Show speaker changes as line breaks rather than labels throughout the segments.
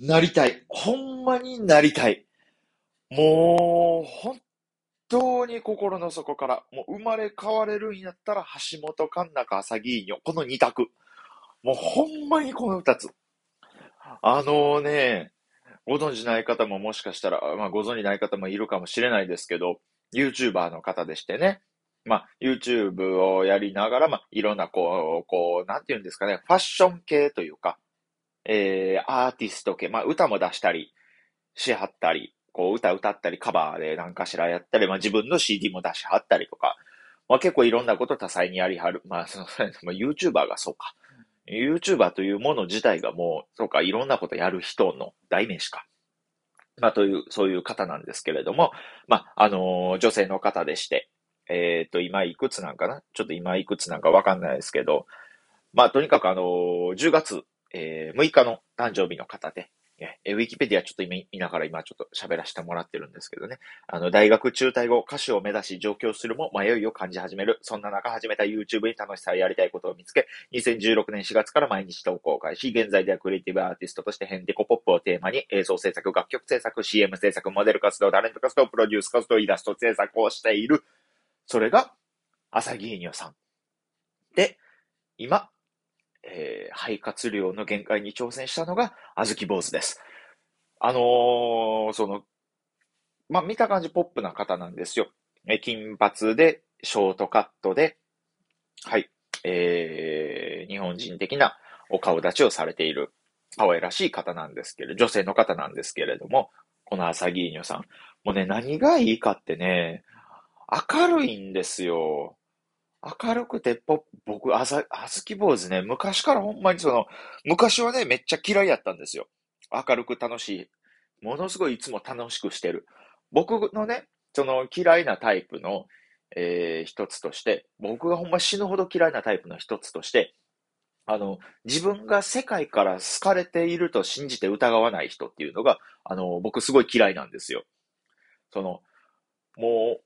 なりたい。ほんまになりたい。もう、本当に心の底から、もう生まれ変われるんやったら、橋本環奈か朝木いいよ。この二択。もうほんまにこの二つ。あのね、ご存知ない方ももしかしたら、まあご存知ない方もいるかもしれないですけど、YouTuber の方でしてね。まあ YouTube をやりながら、まあいろんなこう、こう、なんて言うんですかね、ファッション系というか、えー、アーティスト系、まあ歌も出したりしはったり、こう歌歌ったりカバーで何かしらやったり、まあ自分の CD も出しはったりとか、まあ結構いろんなこと多彩にやりはる。まあその、まあ、YouTuber がそうか。YouTuber というもの自体がもう、そうか、いろんなことやる人の代名詞か。まあという、そういう方なんですけれども、まあ、あのー、女性の方でして、えっ、と、今いくつなんかな？ちょっと今いくつなんかわかんないですけど、まあとにかくあのー、10月、えー、6日の誕生日の方で、えウィキペディアちょっと今見ながら今ちょっと喋らせてもらってるんですけどね。あの、大学中退後、歌手を目指し上京するも迷いを感じ始める。そんな中始めた YouTube に楽しさをやりたいことを見つけ、2016年4月から毎日投稿開始、現在ではクリエイティブアーティストとしてヘンデコポップをテーマに映像制作、楽曲制作、CM 制作、モデル活動、タレント活動、プロデュース活動、イラスト制作をしている。それが、朝木ニョさん。で、今、えー、肺活量の限界に挑戦したのが、あずき坊主です。あのー、その、まあ、見た感じポップな方なんですよ。え、金髪で、ショートカットで、はい、えー、日本人的なお顔立ちをされている、可愛らしい方なんですけれど、女性の方なんですけれども、この朝ギーニョさん。もうね、何がいいかってね、明るいんですよ。明るくてポップ、僕、あざ、あずき坊主ね、昔からほんまにその、昔はね、めっちゃ嫌いやったんですよ。明るく楽しい。ものすごいいつも楽しくしてる。僕のね、その嫌いなタイプの、えー、一つとして、僕がほんま死ぬほど嫌いなタイプの一つとして、あの、自分が世界から好かれていると信じて疑わない人っていうのが、あの、僕すごい嫌いなんですよ。その、もう、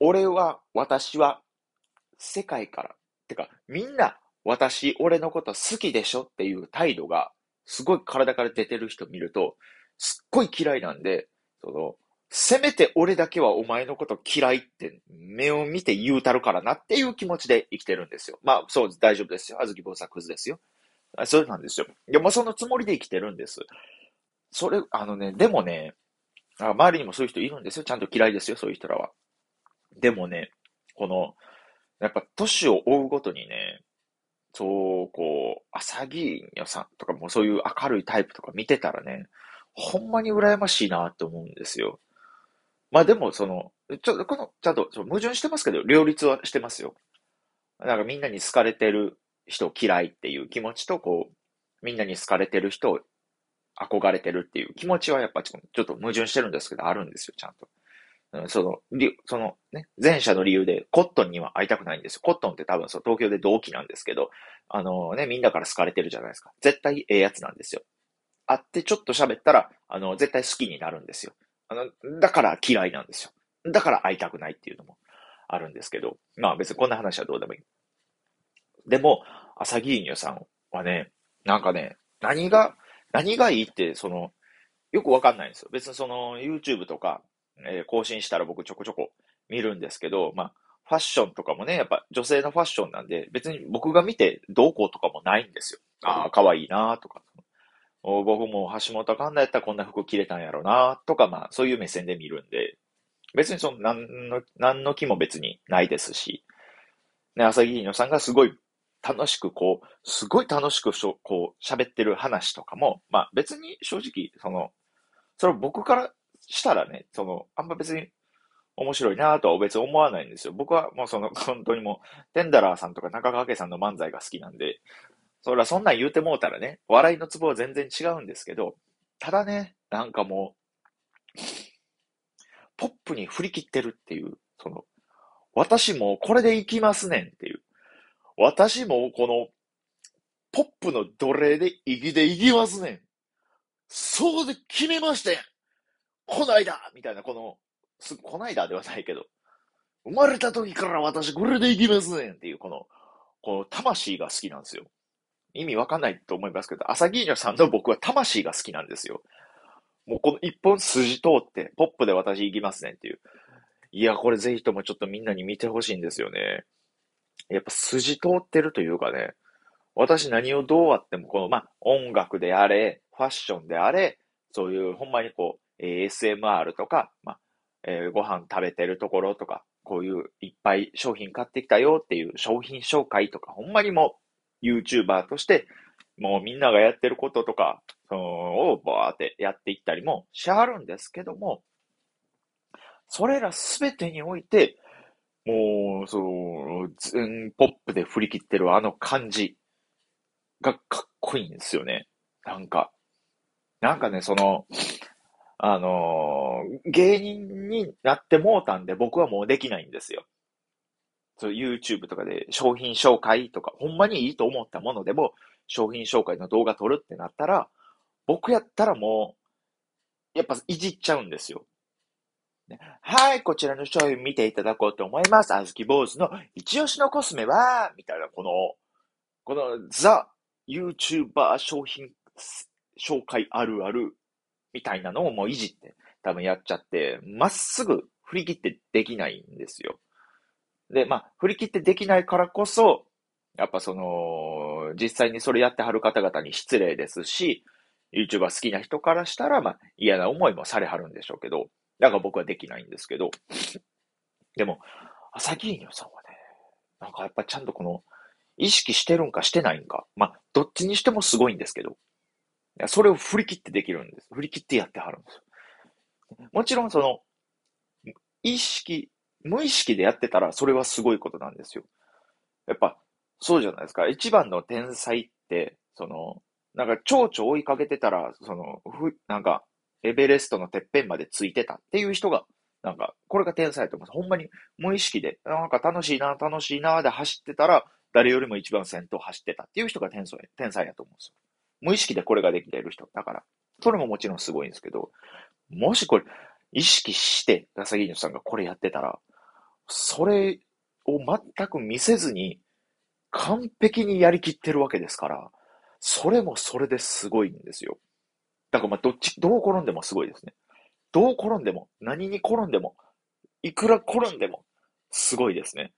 俺は、私は、世界から、てか、みんな、私、俺のこと好きでしょっていう態度が、すごい体から出てる人見ると、すっごい嫌いなんで、その、せめて俺だけはお前のこと嫌いって目を見て言うたるからなっていう気持ちで生きてるんですよ。まあ、そう、大丈夫ですよ。あずき坊さんクズですよ。それなんですよ。でもそのつもりで生きてるんです。それ、あのね、でもね、周りにもそういう人いるんですよ。ちゃんと嫌いですよ、そういう人らは。でもね、この、やっぱ年を追うごとにね、そう、こう、朝木よさんとかもそういう明るいタイプとか見てたらね、ほんまに羨ましいなって思うんですよ。まあでも、その、ちょっと、この、ちゃんと、矛盾してますけど、両立はしてますよ。なんかみんなに好かれてる人嫌いっていう気持ちと、こう、みんなに好かれてる人を憧れてるっていう気持ちはやっぱちょっと矛盾してるんですけど、あるんですよ、ちゃんと。その、そのね、前者の理由でコットンには会いたくないんですよ。コットンって多分そう東京で同期なんですけど、あのね、みんなから好かれてるじゃないですか。絶対ええやつなんですよ。会ってちょっと喋ったら、あの、絶対好きになるんですよ。あの、だから嫌いなんですよ。だから会いたくないっていうのもあるんですけど、まあ別にこんな話はどうでもいい。でも、朝木ニョさんはね、なんかね、何が、何がいいって、その、よくわかんないんですよ。別にその YouTube とかえー、更新したら僕ちょこちょこ見るんですけど、まあ、ファッションとかもね、やっぱ女性のファッションなんで、別に僕が見てどうこうとかもないんですよ。ああ、可愛いなとか。僕も橋本環奈やったらこんな服着れたんやろなとか、まあ、そういう目線で見るんで、別にその、何の、何の気も別にないですし、ね、朝木のさんがすごい楽しくこう、すごい楽しくしょ、こう、喋ってる話とかも、まあ別に正直、その、それ僕からしたらね、その、あんま別に面白いなとは別に思わないんですよ。僕はもうその、本当にもう、テンダラーさんとか中川家さんの漫才が好きなんで、そらそんなん言うてもうたらね、笑いのツボは全然違うんですけど、ただね、なんかもう、ポップに振り切ってるっていう、その、私もこれでいきますねんっていう。私もこの、ポップの奴隷できでいきますねん。そうで決めましたやん。こないだみたいな、この、す、こないだではないけど、生まれた時から私これでいきますねんっていう、この、この魂が好きなんですよ。意味わかんないと思いますけど、朝銀女さんの僕は魂が好きなんですよ。もうこの一本筋通って、ポップで私行きますねっていう。いや、これぜひともちょっとみんなに見てほしいんですよね。やっぱ筋通ってるというかね、私何をどうあっても、この、まあ、音楽であれ、ファッションであれ、そういうほんまにこう、ASMR とか、まあ、えー、ご飯食べてるところとか、こういういっぱい商品買ってきたよっていう商品紹介とか、ほんまにもう YouTuber として、もうみんながやってることとか、その、をバーってやっていったりもしはるんですけども、それらすべてにおいて、もう、その、全ポップで振り切ってるあの感じがかっこいいんですよね。なんか、なんかね、その、あのー、芸人になってもうたんで僕はもうできないんですよ。そう、YouTube とかで商品紹介とか、ほんまにいいと思ったものでも、商品紹介の動画撮るってなったら、僕やったらもう、やっぱいじっちゃうんですよ。はい、こちらの商品見ていただこうと思います。あずき坊主の一押しのコスメは、みたいな、この、このザ・ YouTuber 商品紹介あるあるみたいなのをもういじって多分やっちゃって、まっすぐ振り切ってできないんですよ。で、まあ、振り切ってできないからこそ、やっぱその、実際にそれやってはる方々に失礼ですし、YouTuber 好きな人からしたら、まあ、嫌な思いもされはるんでしょうけど、だから僕はできないんですけど、でも、朝木犬さんはね、なんかやっぱちゃんとこの、意識してるんかしてないんか、まあ、どっちにしてもすごいんですけど、それを振り切ってできるんです。振り切ってやってはるんですよ。もちろんその、意識、無意識でやってたらそれはすごいことなんですよ。やっぱ、そうじゃないですか。一番の天才って、その、なんか蝶々追いかけてたら、その、ふ、なんか、エベレストのてっぺんまでついてたっていう人が、なんか、これが天才だと思います。ほんまに無意識で、なんか楽しいな、楽しいなで走ってたら、誰よりも一番先頭走ってたっていう人が天才、天才だと思うんですよ。無意識でこれができている人。だから、それももちろんすごいんですけど、もしこれ、意識して、ラサギーニョさんがこれやってたら、それを全く見せずに、完璧にやりきってるわけですから、それもそれですごいんですよ。だからまあ、どっち、どう転んでもすごいですね。どう転んでも、何に転んでも、いくら転んでも、すごいですね。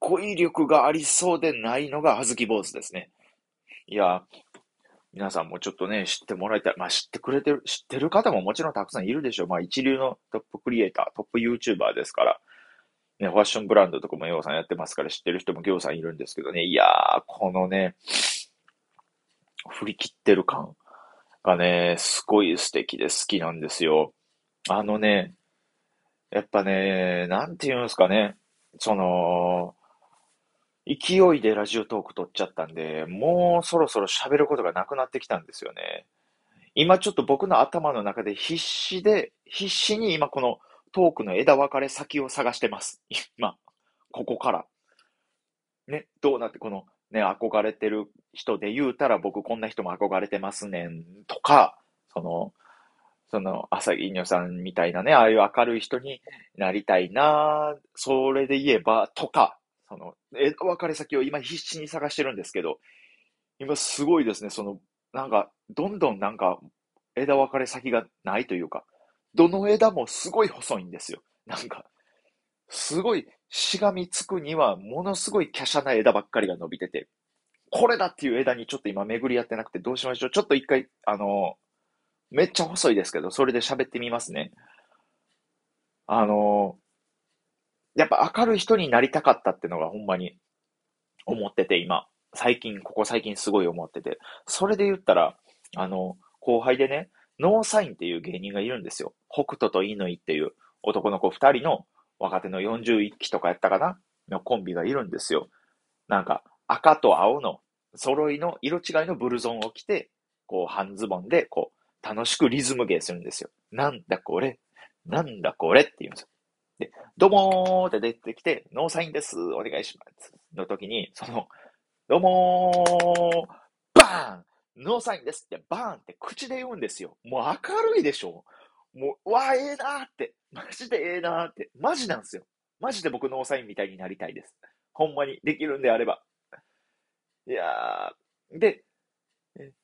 語彙力がありそうでないのが、あずき坊主ですね。いや、皆さんもちょっとね、知ってもらいたい。まあ知ってくれてる、知ってる方ももちろんたくさんいるでしょう。まあ一流のトップクリエイター、トップ YouTuber ですから、ね、ファッションブランドとかもようさんやってますから知ってる人もぎょうさんいるんですけどね。いやー、このね、振り切ってる感がね、すごい素敵で好きなんですよ。あのね、やっぱね、なんて言うんですかね。その、勢いでラジオトーク撮っちゃったんで、もうそろそろ喋ることがなくなってきたんですよね。今ちょっと僕の頭の中で必死で、必死に今このトークの枝分かれ先を探してます。今、ここから。ね、どうなって、このね、憧れてる人で言うたら僕こんな人も憧れてますねんとか、その、その、朝木犬さんみたいなね、ああいう明るい人になりたいなそれで言えば、とか、その、え、別れ先を今必死に探してるんですけど、今すごいですね、その、なんか、どんどんなんか、枝分かれ先がないというか、どの枝もすごい細いんですよ。なんか、すごいしがみつくには、ものすごい華奢な枝ばっかりが伸びてて、これだっていう枝にちょっと今巡り合ってなくてどうしましょう。ちょっと一回、あの、めっちゃ細いですけど、それで喋ってみますね。あの、やっぱ明るい人になりたかったってのがほんまに思ってて、今。最近、ここ最近すごい思ってて。それで言ったら、あの、後輩でね、ノーサインっていう芸人がいるんですよ。北斗と乾っていう男の子二人の若手の41期とかやったかな？のコンビがいるんですよ。なんか赤と青の揃いの色違いのブルゾンを着て、こう半ズボンでこう楽しくリズム芸するんですよ。なんだこれ？なんだこれ？って言うんですよ。どうもーって出てきて、ノーサインです、お願いします。の時に、その、どうもー、バーンノーサインですって、バーンって口で言うんですよ。もう明るいでしょもう、わ、ええー、なーって。マジでええ、なーって。マジなんですよ。マジで僕ノーサインみたいになりたいです。ほんまに、できるんであれば。いやー、で、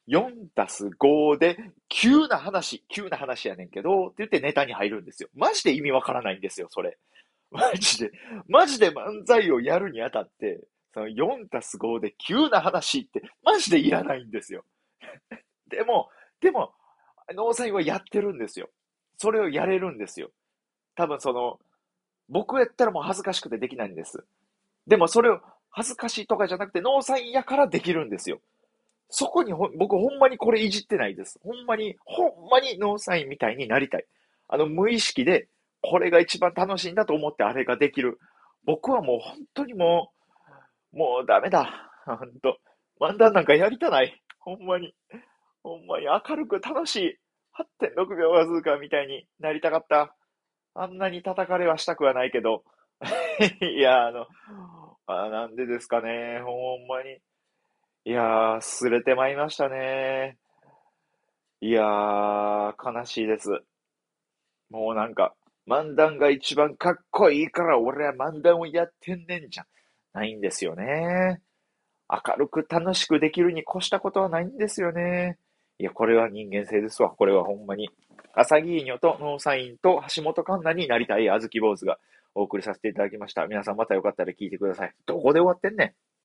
4たす5で、急な話、急な話やねんけど、って言ってネタに入るんですよ。マジで意味わからないんですよ、それ。マジで、マジで漫才をやるにあたって、その4たす5で急な話って、マジでいらないんですよ。でも、でも、農祭はやってるんですよ。それをやれるんですよ。多分その、僕やったらもう恥ずかしくてできないんです。でもそれを恥ずかしいとかじゃなくて、ノーサインやからできるんですよ。そこにほ、僕ほんまにこれいじってないです。ほんまに、ほんまにノーサインみたいになりたい。あの、無意識で、これが一番楽しいんだと思ってあれができる。僕はもう本当にもう、もうダメだ。ほんと。漫談なんかやりたない。ほんまに。ほんまに明るく楽しい。8.6秒わずかみたいになりたかった。あんなに叩かれはしたくはないけど。いや、あの、あなんでですかね。ほんまに。いやー、すれてまいりましたね。いやー、悲しいです。もうなんか、漫談が一番かっこいいから俺は漫談をやってんねんじゃ。ないんですよね。明るく楽しくできるに越したことはないんですよね。いや、これは人間性ですわ。これはほんまに。朝木ーニョとノーサインと橋本環奈になりたいあずき坊主がお送りさせていただきました。皆さんまたよかったら聞いてください。どこで終わってんねん。